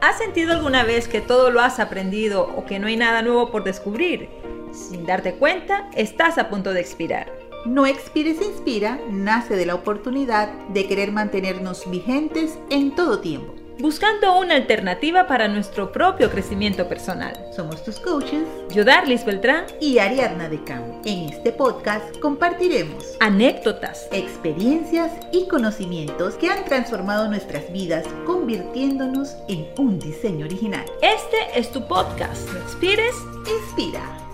¿Has sentido alguna vez que todo lo has aprendido o que no hay nada nuevo por descubrir? Sin darte cuenta, estás a punto de expirar. No Expires Inspira nace de la oportunidad de querer mantenernos vigentes en todo tiempo. Buscando una alternativa para nuestro propio crecimiento personal. Somos tus coaches, Yo, Darlis Beltrán, y Ariadna de Cam. En este podcast compartiremos anécdotas, experiencias y conocimientos que han transformado nuestras vidas, convirtiéndonos en un diseño original. Este es tu podcast. ¿No expires? Inspira.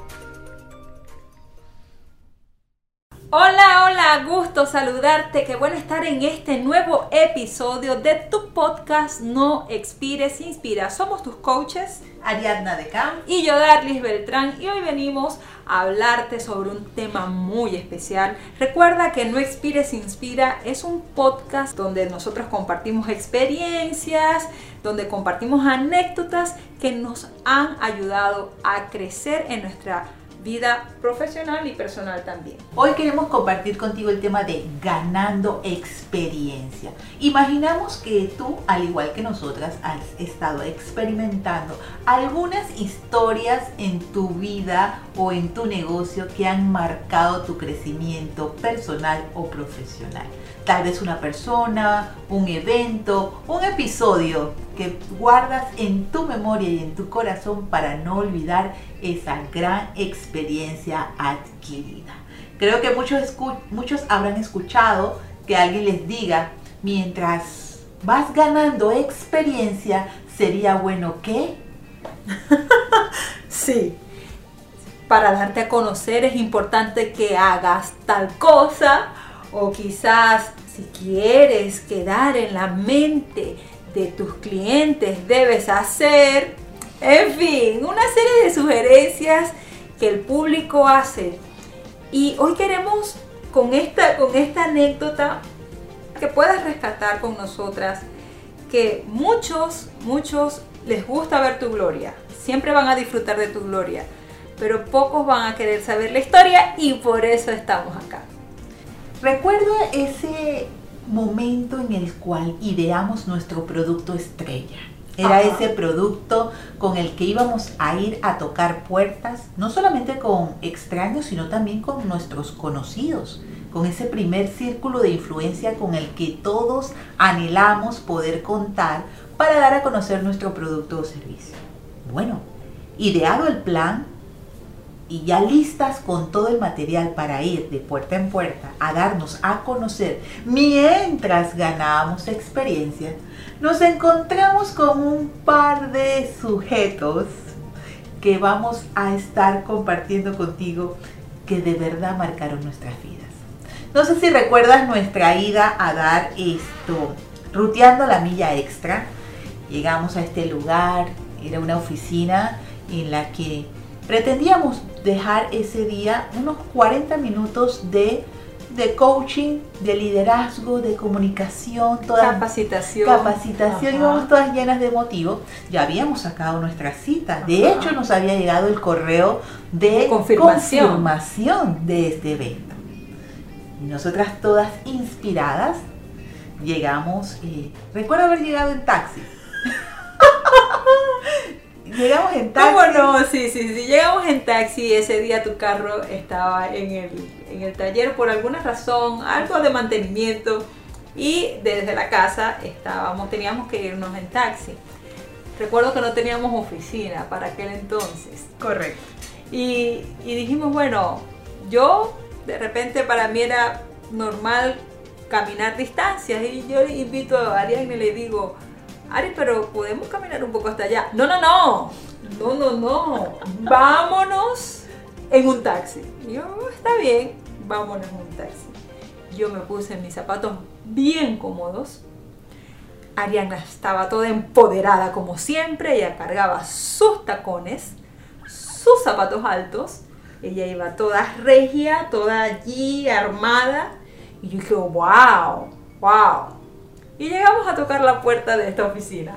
Hola, hola, gusto saludarte. Qué bueno estar en este nuevo episodio de tu podcast No Expires Inspira. Somos tus coaches Ariadna de Cam. y yo, Darlis Beltrán, y hoy venimos a hablarte sobre un tema muy especial. Recuerda que No Expires Inspira es un podcast donde nosotros compartimos experiencias, donde compartimos anécdotas que nos han ayudado a crecer en nuestra vida profesional y personal también. Hoy queremos compartir contigo el tema de ganando experiencia. Imaginamos que tú, al igual que nosotras, has estado experimentando algunas historias en tu vida o en tu negocio que han marcado tu crecimiento personal o profesional. Tal vez una persona, un evento, un episodio que guardas en tu memoria y en tu corazón para no olvidar esa gran experiencia adquirida. Creo que muchos, muchos habrán escuchado que alguien les diga, mientras vas ganando experiencia, sería bueno que... Sí. Para darte a conocer es importante que hagas tal cosa o quizás si quieres quedar en la mente de tus clientes debes hacer, en fin, una serie de sugerencias que el público hace. Y hoy queremos con esta, con esta anécdota que puedas rescatar con nosotras que muchos, muchos les gusta ver tu gloria, siempre van a disfrutar de tu gloria, pero pocos van a querer saber la historia y por eso estamos acá. Recuerdo ese momento en el cual ideamos nuestro producto estrella. Era Ajá. ese producto con el que íbamos a ir a tocar puertas, no solamente con extraños, sino también con nuestros conocidos, con ese primer círculo de influencia con el que todos anhelamos poder contar para dar a conocer nuestro producto o servicio. Bueno, ideado el plan, y ya listas con todo el material para ir de puerta en puerta a darnos a conocer mientras ganábamos experiencia, nos encontramos con un par de sujetos que vamos a estar compartiendo contigo que de verdad marcaron nuestras vidas. No sé si recuerdas nuestra ida a dar esto, ruteando la milla extra. Llegamos a este lugar, era una oficina en la que pretendíamos dejar ese día unos 40 minutos de, de coaching, de liderazgo, de comunicación, toda Capacitación. capacitación, íbamos todas llenas de motivo. Ya habíamos sacado nuestra cita. De hecho, nos había llegado el correo de De confirmación. confirmación de este evento. Y Nosotras todas inspiradas llegamos, eh, recuerdo haber llegado en taxi. Llegamos en taxi. ¿Cómo no? Sí, sí, sí. Llegamos en taxi ese día tu carro estaba en el, en el taller por alguna razón, algo de mantenimiento. Y desde la casa estábamos, teníamos que irnos en taxi. Recuerdo que no teníamos oficina para aquel entonces. Correcto. Y, y dijimos, bueno, yo de repente para mí era normal caminar distancias y yo invito a Ariane y le digo, Ari, pero podemos caminar un poco hasta allá. No, no, no, no, no, no, vámonos en un taxi. Yo, "Oh, está bien, vámonos en un taxi. Yo me puse mis zapatos bien cómodos. Ariana estaba toda empoderada como siempre, ella cargaba sus tacones, sus zapatos altos, ella iba toda regia, toda allí armada, y yo dije, wow, wow. Y llegamos a tocar la puerta de esta oficina.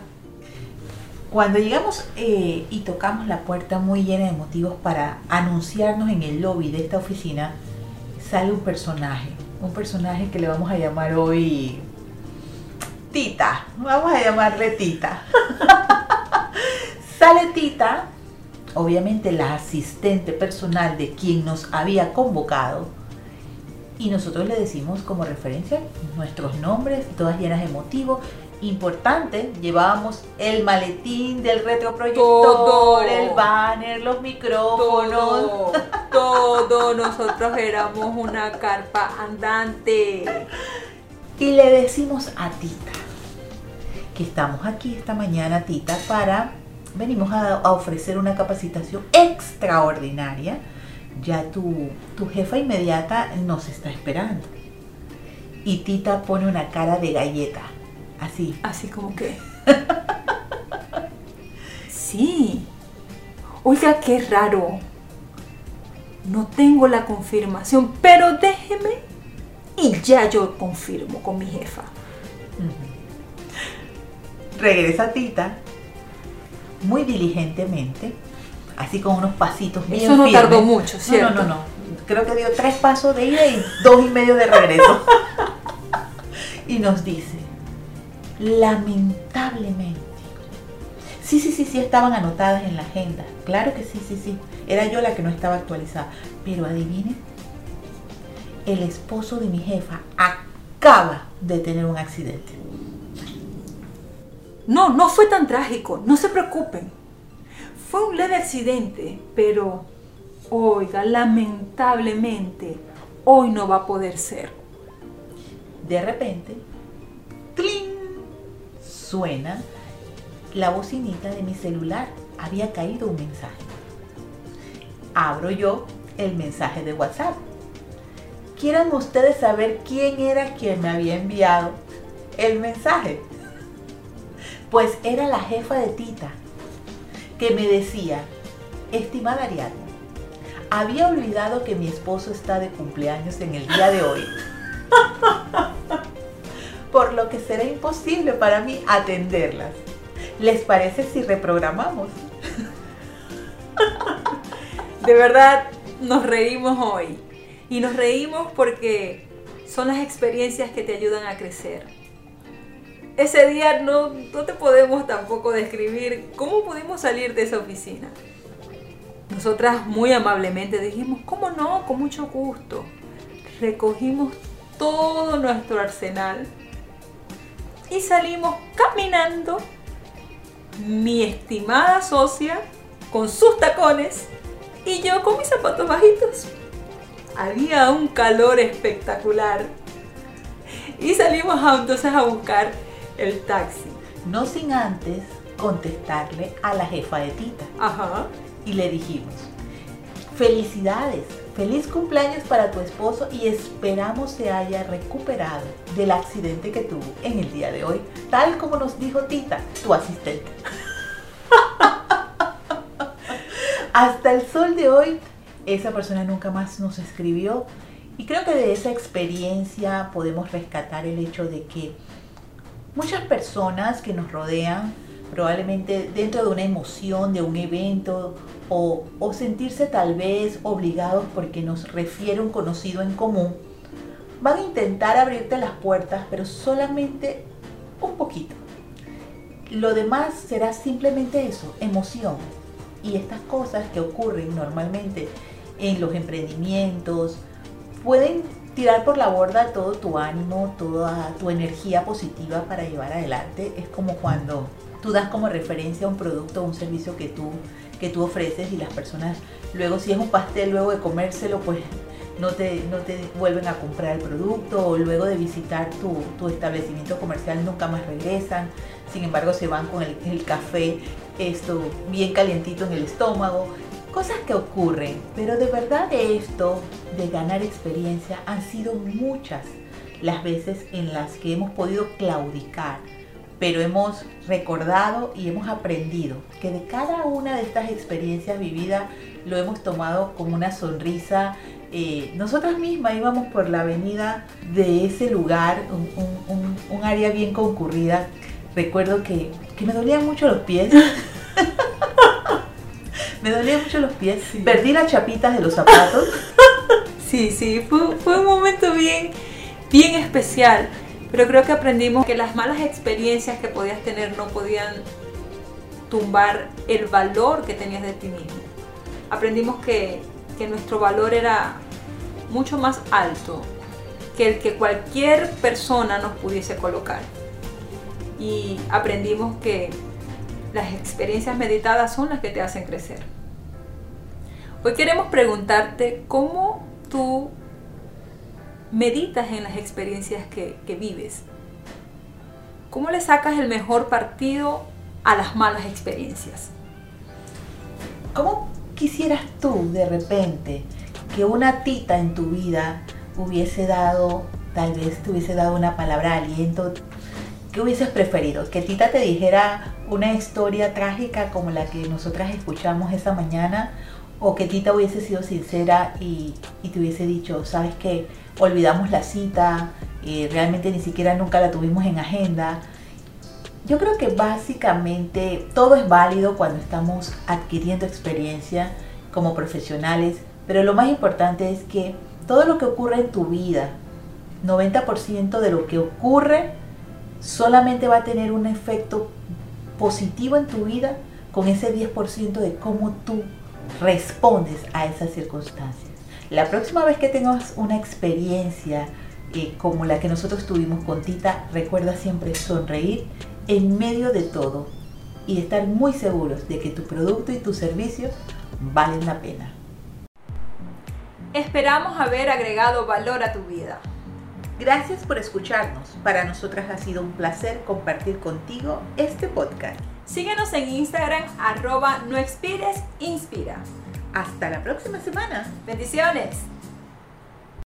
Cuando llegamos eh, y tocamos la puerta muy llena de motivos para anunciarnos en el lobby de esta oficina, sale un personaje, un personaje que le vamos a llamar hoy Tita, vamos a llamarle Tita. Sale Tita, obviamente la asistente personal de quien nos había convocado, y nosotros le decimos como referencia nuestros nombres, todas llenas de motivo. Importante, llevábamos el maletín del retroproyector, Todo. el banner, los micrófonos. Todo, todo, nosotros éramos una carpa andante. Y le decimos a Tita que estamos aquí esta mañana, Tita, para venimos a, a ofrecer una capacitación extraordinaria. Ya tu, tu jefa inmediata nos está esperando. Y Tita pone una cara de galleta, así. Así como que. Sí. Oiga, qué raro. No tengo la confirmación, pero déjeme y ya yo confirmo con mi jefa. Regresa Tita muy diligentemente, así con unos pasitos bien Eso no firmes. tardó mucho, ¿cierto? No, no, no, no. Creo que dio tres pasos de ida y dos y medio de regreso. y nos dice, lamentablemente. Sí, sí, sí, sí, estaban anotadas en la agenda. Claro que sí, sí, sí. Era yo la que no estaba actualizada. Pero adivinen, el esposo de mi jefa acaba de tener un accidente. No, no fue tan trágico, no se preocupen. Fue un leve accidente, pero, oiga, lamentablemente, hoy no va a poder ser. De repente, ¡tling! suena la bocinita de mi celular. Había caído un mensaje. Abro yo el mensaje de WhatsApp. ¿Quieran ustedes saber quién era quien me había enviado el mensaje? Pues era la jefa de Tita, que me decía, estimada Ariadna, había olvidado que mi esposo está de cumpleaños en el día de hoy por lo que será imposible para mí atenderlas. ¿Les parece si reprogramamos? De verdad, nos reímos hoy. Y nos reímos porque son las experiencias que te ayudan a crecer. Ese día no, no te podemos tampoco describir cómo pudimos salir de esa oficina. Nosotras muy amablemente dijimos, ¿cómo no? Con mucho gusto. Recogimos todo nuestro arsenal y salimos caminando. Mi estimada socia con sus tacones y yo con mis zapatos bajitos. Había un calor espectacular. Y salimos entonces a buscar el taxi. No sin antes contestarle a la jefa de Tita. Ajá. Y le dijimos, felicidades, feliz cumpleaños para tu esposo y esperamos se haya recuperado del accidente que tuvo en el día de hoy, tal como nos dijo Tita, tu asistente. Hasta el sol de hoy, esa persona nunca más nos escribió y creo que de esa experiencia podemos rescatar el hecho de que muchas personas que nos rodean, probablemente dentro de una emoción, de un evento, o, o sentirse tal vez obligados porque nos refiere un conocido en común, van a intentar abrirte las puertas, pero solamente un poquito. Lo demás será simplemente eso, emoción. Y estas cosas que ocurren normalmente en los emprendimientos pueden tirar por la borda todo tu ánimo, toda tu energía positiva para llevar adelante. Es como cuando tú das como referencia un producto o un servicio que tú, que tú ofreces y las personas luego si es un pastel, luego de comérselo, pues no te, no te vuelven a comprar el producto o luego de visitar tu, tu establecimiento comercial nunca más regresan. Sin embargo, se van con el, el café esto bien calientito en el estómago. Cosas que ocurren, pero de verdad esto, de ganar experiencia, han sido muchas las veces en las que hemos podido claudicar, pero hemos recordado y hemos aprendido que de cada una de estas experiencias vividas lo hemos tomado como una sonrisa. Eh, nosotras mismas íbamos por la avenida de ese lugar, un- un área bien concurrida. Recuerdo que, que me dolían mucho los pies. me dolían mucho los pies. Sí. Perdí las chapitas de los zapatos. Sí, sí, fue, fue un momento bien, bien especial. Pero creo que aprendimos que las malas experiencias que podías tener no podían tumbar el valor que tenías de ti mismo. Aprendimos que, que nuestro valor era mucho más alto que el que cualquier persona nos pudiese colocar. Y aprendimos que las experiencias meditadas son las que te hacen crecer. Hoy queremos preguntarte cómo tú meditas en las experiencias que, vives. ¿Cómo le sacas el mejor partido a las malas experiencias? ¿Cómo quisieras tú de repente que una tita en tu vida hubiese dado, tal vez te hubiese dado una palabra aliento? ¿Qué hubieses preferido? ¿Que Tita te dijera una historia trágica como la que nosotras escuchamos esa mañana? ¿O que Tita hubiese sido sincera y, y te hubiese dicho, sabes que olvidamos la cita, eh, realmente ni siquiera nunca la tuvimos en agenda? Yo creo que básicamente todo es válido cuando estamos adquiriendo experiencia como profesionales, pero lo más importante es que todo lo que ocurre en tu vida, 90% de lo que ocurre solamente va a tener un efecto positivo en tu vida con ese 10% de cómo tú respondes a esas circunstancias. La próxima vez que tengas una experiencia eh, como la que nosotros tuvimos con Tita, recuerda siempre sonreír en medio de todo y estar muy seguros de que tu producto y tu servicio valen la pena. Esperamos haber agregado valor a tu vida. Gracias por escucharnos. Para nosotras ha sido un placer compartir contigo este podcast. Síguenos en Instagram arroba no expires, inspira. Hasta la próxima semana. Bendiciones.